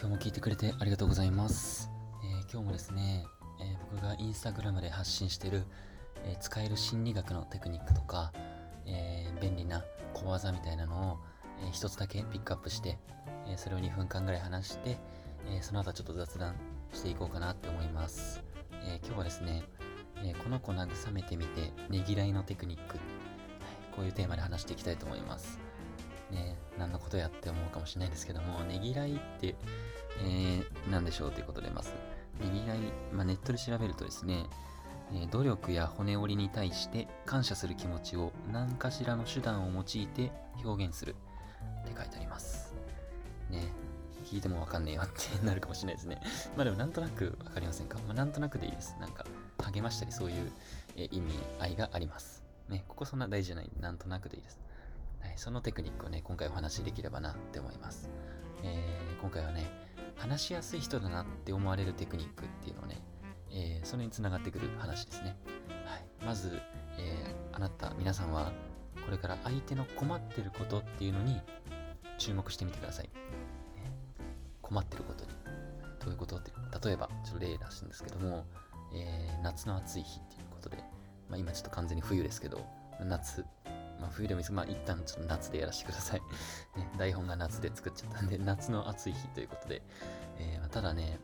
今日も聞いてくれてありがとうございます。えー今日もですね、えー僕がインスタグラムで発信してる、えー使える心理学のテクニックとか、え便利な小技みたいなのを、えー一つだけピックアップして、えそれを2分間ぐらい話して、えその後ちょっと雑談していこうかなって思います。え今日はですね、えこの子慰めてみてねぎらいのテクニック、はいこういうテーマで話していきたいと思います。ね、何のことやって思うかもしれないですけども、ねぎらいって、えー、何でしょうということで、まず、ねぎらい、まあ、ネットで調べるとですね、えー努力や骨折りに対して感謝する気持ちを何かしらの手段を用いて表現するって書いてあります。ね、聞いてもわかんねえよって なるかもしれないですね。まあでもなんとなくわかりませんか？まあなんとなくでいいです。なんか励ましたりそういう、えー意味合いがあります。ね、ここそんな大事じゃない。なんとなくでいいです。はい、そのテクニックをね、今回お話しできればなって思います。えー今回はね、話しやすい人だなって思われるテクニックっていうのをね、えーそれにつながってくる話ですね。はい、まず、えーあなた、皆さんは、これから相手の困ってることっていうのに注目してみてください。困ってることに。どういうことって例えば、ちょっと例出すんですけども、えー夏の暑い日っていうことで、まあ、今ちょっと完全に冬ですけど、夏、まあ、冬でもいいです。まあ一旦ちょっと夏でやらせてください。ね、台本が夏で作っちゃったんで、夏の暑い日ということで、えーただね、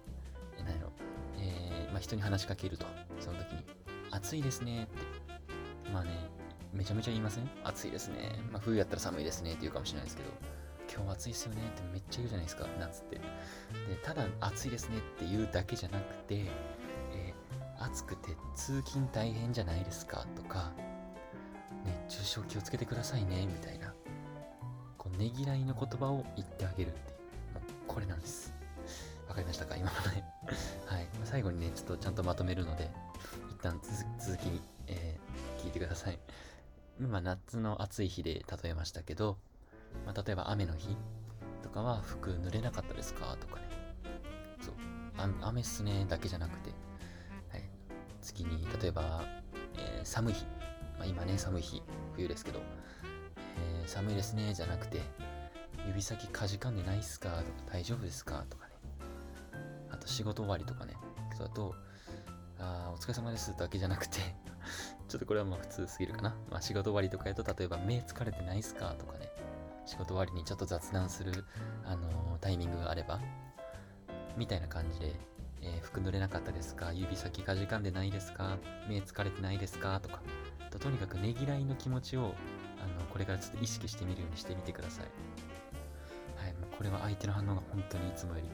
何やろ、えーまあ、人に話しかけると、その時に、暑いですね。って、まあね、めちゃめちゃ言いません？暑いですね。まあ、冬やったら寒いですね。って言うかもしれないですけど、今日暑いですよね。ってめっちゃ言うじゃないですか、夏って。で、ただ暑いですね。って言うだけじゃなくて、え暑くて通勤大変じゃないですか？とか、熱中気をつけてくださいねみたいな。こうねぎらいの言葉を言ってあげるっていう。もうこれなんです。わかりましたか？今のね。はい。最後にねちょっとちゃんとまとめるので一旦続続きに、えー聞いてください。今夏の暑い日で例えましたけど、まあ、例えば雨の日とかは服濡れなかったですか？とかね。そう。あ雨っすねだけじゃなくて、はい、次に例えば、えー寒い日。まあ、今ね、寒い日、冬ですけど、えー寒いですね、じゃなくて、指先かじかんでないっすかとか、大丈夫ですかとかね。あと、仕事終わりとかね。そうあと、あお疲れ様ですだけじゃなくて、ちょっとこれはまあ普通すぎるかな。まあ、仕事終わりとかやと、例えば、目疲れてないっすかとかね。仕事終わりにちょっと雑談する、あのータイミングがあれば、みたいな感じで、えー服濡れなかったですか指先かじかんでないですか目疲れてないですかとか、ととにかくねぎらいの気持ちをあのこれからちょっと意識してみるようにしてみてください。はい、もうこれは相手の反応が本当にいつもより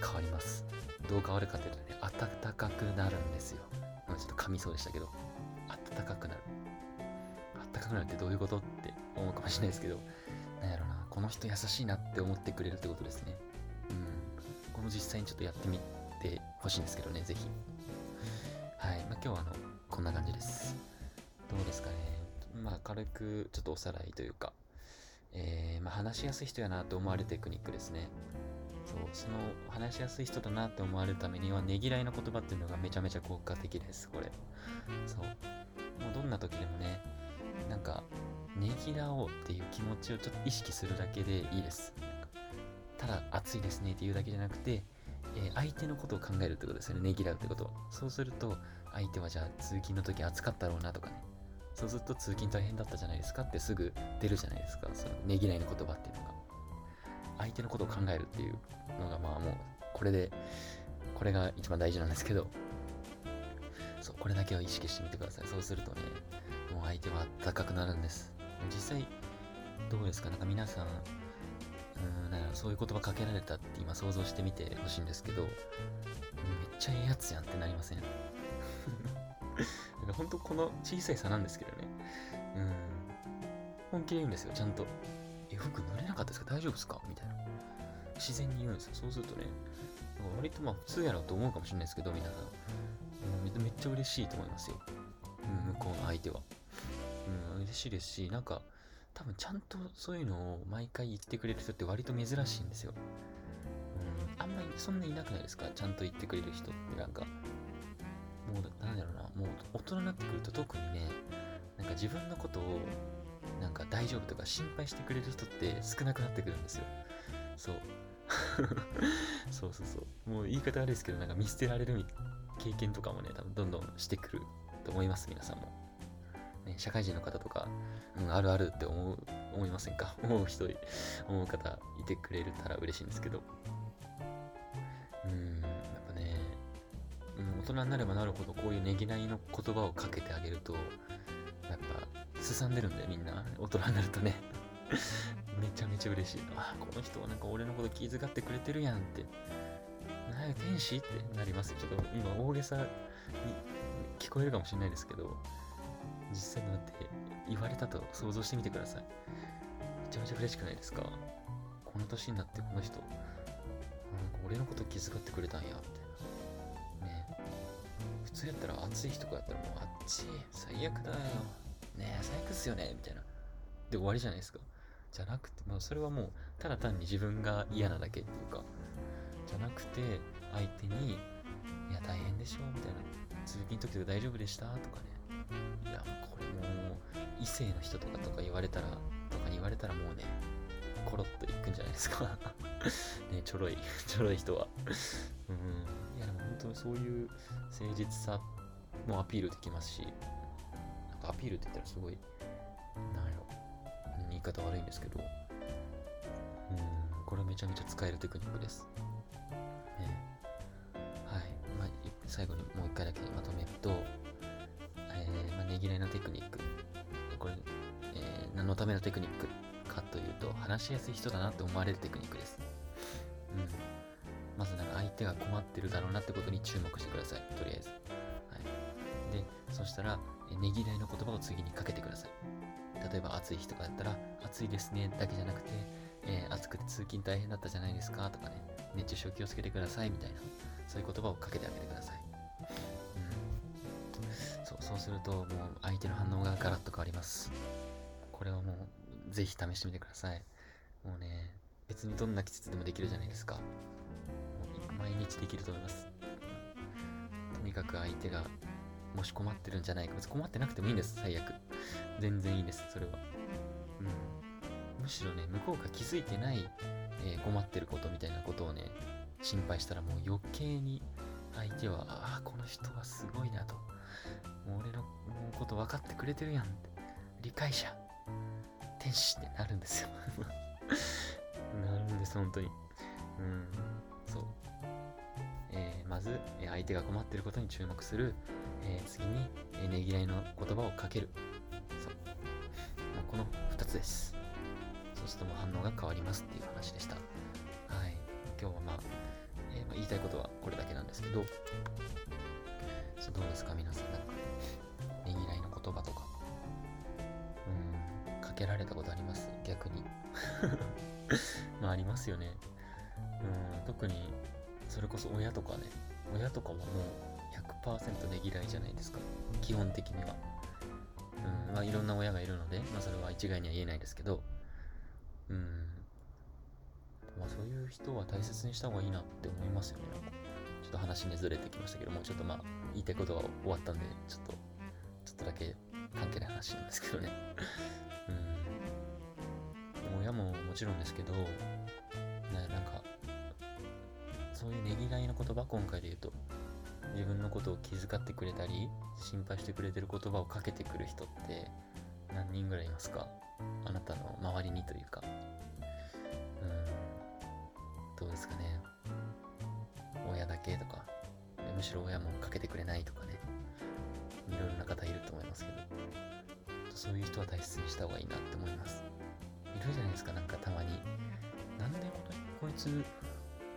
変わります。どう変わるかというとね、暖かくなるんですよ。ちょっと噛みそうでしたけど、暖かくなる。暖かくなるってどういうことって思うかもしれないですけど、なんやろな、この人優しいなって思ってくれるってことですね。うん。この実際にちょっとやってみてほしいんですけどね、ぜひ。はい、まあ、今日はあの、こんな感じです。まあ、軽くちょっとおさらいというか、えーまあ、話しやすい人やなと思われるテクニックですね。そう、その話しやすい人だなって思われるためには、ねぎらいの言葉っていうのがめちゃめちゃ効果的です、これ。そう。もうどんな時でもね、なんか、ねぎらおうっていう気持ちをちょっと意識するだけでいいです。ただ、暑いですねって言うだけじゃなくて、えー相手のことを考えるってことですよね、ねぎらうってこと。そうすると、相手はじゃあ通勤の時暑かったろうなとかね。そうすると通勤大変だったじゃないですかってすぐ出るじゃないですか。そのねぎらいの言葉っていうのが。相手のことを考えるっていうのがまあもうこれで、これが一番大事なんですけど、そう、これだけは意識してみてください。そうするとね、もう相手は暖かくなるんです。実際、どうですか？なんか皆さん、うーん、なんやろそういう言葉かけられたって今想像してみてほしいんですけど、めっちゃええやつやんってなりません？なんか本当この小さい差なんですけどね。うん。本気で言うんですよ、ちゃんと。え、服濡れなかったですか？大丈夫ですか？みたいな。自然に言うんですよ。そうするとね、割とまあ普通やろうと思うかもしれないですけど、皆さん。うんめめっちゃ嬉しいと思いますよ。うん、向こうの相手は。うん、嬉しいですし、なんか、多分ちゃんとそういうのを毎回言ってくれる人って割と珍しいんですよ。うん、あんまりそんないなくないですか？ちゃんと言ってくれる人ってなんか、大人になってくると特にね、なんか自分のことを、なんか大丈夫とか心配してくれる人って少なくなってくるんですよ。そう。そうそうそう。もう言い方悪いですけどなんか見捨てられる経験とかもね多分どんどんしてくると思います皆さんも、ね、社会人の方とか、うん、あるあるって思う思いませんか？思う人思う方いてくれたら嬉しいんですけど。うん、人になればなるほどこういうねぎらいの言葉をかけてあげるとやっぱすさんでるんだよみんな大人になるとね めちゃめちゃ嬉しい。あ、この人はなんか俺のこと気遣ってくれてるやんって。なや、天使ってなります。ちょっと今大げさに聞こえるかもしれないですけど、実際になって言われたと想像してみてください。めちゃめちゃ嬉しくないですかこの年になってこの人、なんか俺のこと気遣ってくれたんや、みたいな。ねやったら暑い日とかやったらもうあっち、最悪だよ。ねえ、最悪っすよね、みたいな。で終わりじゃないですか。じゃなくて、まあ、それはもうただ単に自分が嫌なだけっていうかじゃなくて相手に「いや大変でしょ」みたいな「通勤の時で大丈夫でした?」とかねいやもうこれもう異性の人とかとか言われたらとかに言われたらもうねコロッといくんじゃないですか ねちょろい ちょろい人はうんいやでも本当にそういう誠実さもアピールできますしなんかアピールって言ったらすごいなんやろ言い方悪いんですけど、うん、これめちゃめちゃ使えるテクニックです。ね、はい。まあ、最後にもう一回だけまとめると、えー、まあ、ねぎらいのテクニック。これ、えー、何のためのテクニックかというと、話しやすい人だなって思われるテクニックです。うん。まずなんか相手が困ってるだろうなってことに注目してください。とりあえず。はい。で、そしたら、ねぎらいの言葉を次にかけてください。例えば暑い日とかだったら、暑いですねだけじゃなくて、えー、暑くて通勤大変だったじゃないですかとかね、熱中症気をつけてくださいみたいな、そういう言葉をかけてあげてください。うん、そうすると、もう相手の反応がガラッと変わります。これはもう、ぜひ試してみてください。もうね、別にどんな季節でもできるじゃないですか。もう毎日できると思います。とにかく相手がもし困ってるんじゃないか。別に困ってなくてもいいんです、最悪。全然いいです、それは。うん。むしろね、向こうが気づいてない、えー、困ってることみたいなことをね、心配したらもう余計に相手は、ああ、この人はすごいなと。もう俺のこと分かってくれてるやんって。理解者。天使ってなるんですよ なるんです、本当に。うん。そう。えー、まず、え相手が困ってることに注目する。えー、次に、えねぎらいの言葉をかける。そう。まあ、この2つです。そうするともう反応が変わりますっていう話でした。はい。今日はまあ、えー、まあ、言いたいことはこれだけなんですけど、そうどうですか皆さん。なんか、ねぎらいの言葉とか、かけられたことあります？逆に。まあ、ありますよね。うん、特に、それこそ親とかね、親とかはもう、100%ねぎらいじゃないですか。基本的には。うん、まあいろんな親がいるので、まあそれは一概には言えないですけど、うん。まあそういう人は大切にした方がいいなって思いますよね。なんかちょっと話にずれてきましたけども、ちょっとまあ言いたいことは終わったんで、ちょっと、ちょっとだけ関係ない話なんですけどね。うん。親ももちろんですけど、ね、なんか、そういうねぎらいの言葉、今回で言うと、自分のことを気遣ってくれたり心配してくれてる言葉をかけてくる人って何人ぐらいいますか？あなたの周りにというか。うん。どうですかね。親だけとか。むしろ親もかけてくれないとかね。いろいろな方いると思いますけどそういう人は大切にした方がいいなって思いますいるじゃないですかなんかたまになんでこいつ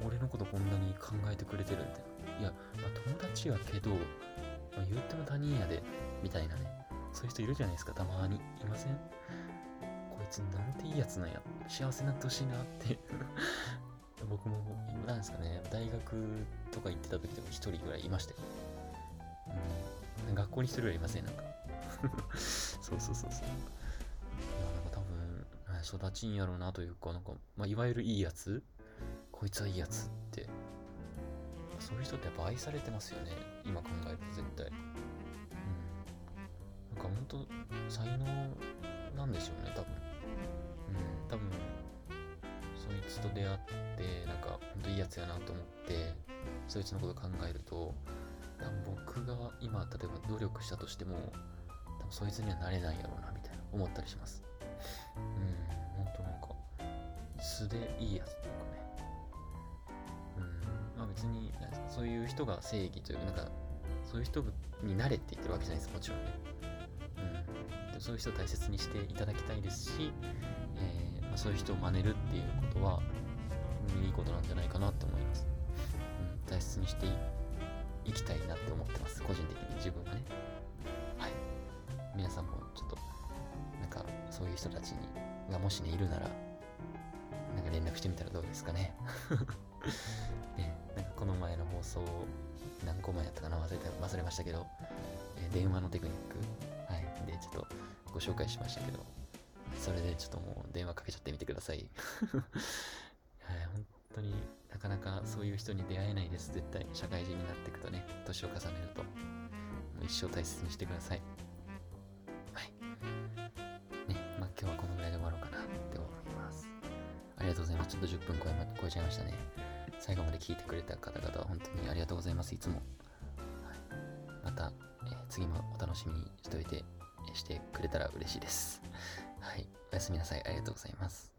俺のことこんなに考えてくれてるみたいな。いや、まあ、友達やけど、まあ、言っても他人やで、みたいなね。そういう人いるじゃないですか、たまに。いません？こいつなんていいやつなんや。幸せになってほしいなって僕も、なんですかね、大学とか行ってた時でも一人ぐらいいましたよ。うん。学校に一人はいません、なんか。そうそうそうそう。いや、なんか多分、育ちんやろうなというか、なんか、まあ、いわゆるいいやつ？こいつはいいやつって。そういう人ってやっぱ愛されてますよね。今考えると絶対。うん。なんかほんと才能なんでしょうね多分。うん。多分そい達と出会ってなんか本当いいやつやなと思ってそいつのこと考えると僕が今例えば努力したとしても多分そいつにはなれないやろうなみたいな思ったりします。うん本当なんか素でいいやつというかね。うんまあ別にそういう人が正義というなんかそういう人になれって言ってるわけじゃないですもちろんね。うんでそういう人を大切にしていただきたいですし、えーまあ、そういう人を真似るっていうことはいいことなんじゃないかなって思います、うん、大切にしてい行きたいなって思ってます。個人的に自分はね。はい。皆さんもちょっとなんかそういう人たちにがもしねいるならなんか連絡してみたらどうですかね。ねなんかこの前の放送何個前やったかな忘れて忘れましたけど、え、電話のテクニック。はい。でちょっとご紹介しましたけど。それでちょっともう電話かけちゃってみてください。はい本当になかなかそういう人に出会えないです。絶対社会人になっていくとね年を重ねると。一生大切にしてください。はい。ねまあ今日はこのぐらいで終わろうかなって思います。ありがとうございます。ちょっと10分超え,、ま、超えちゃいましたね。最後まで聞いてくれた方々は本当にありがとうございます。いつも、はい、また、えー、次もお楽しみにしておいてしてくれたら嬉しいです。はい。おやすみなさい。ありがとうございます。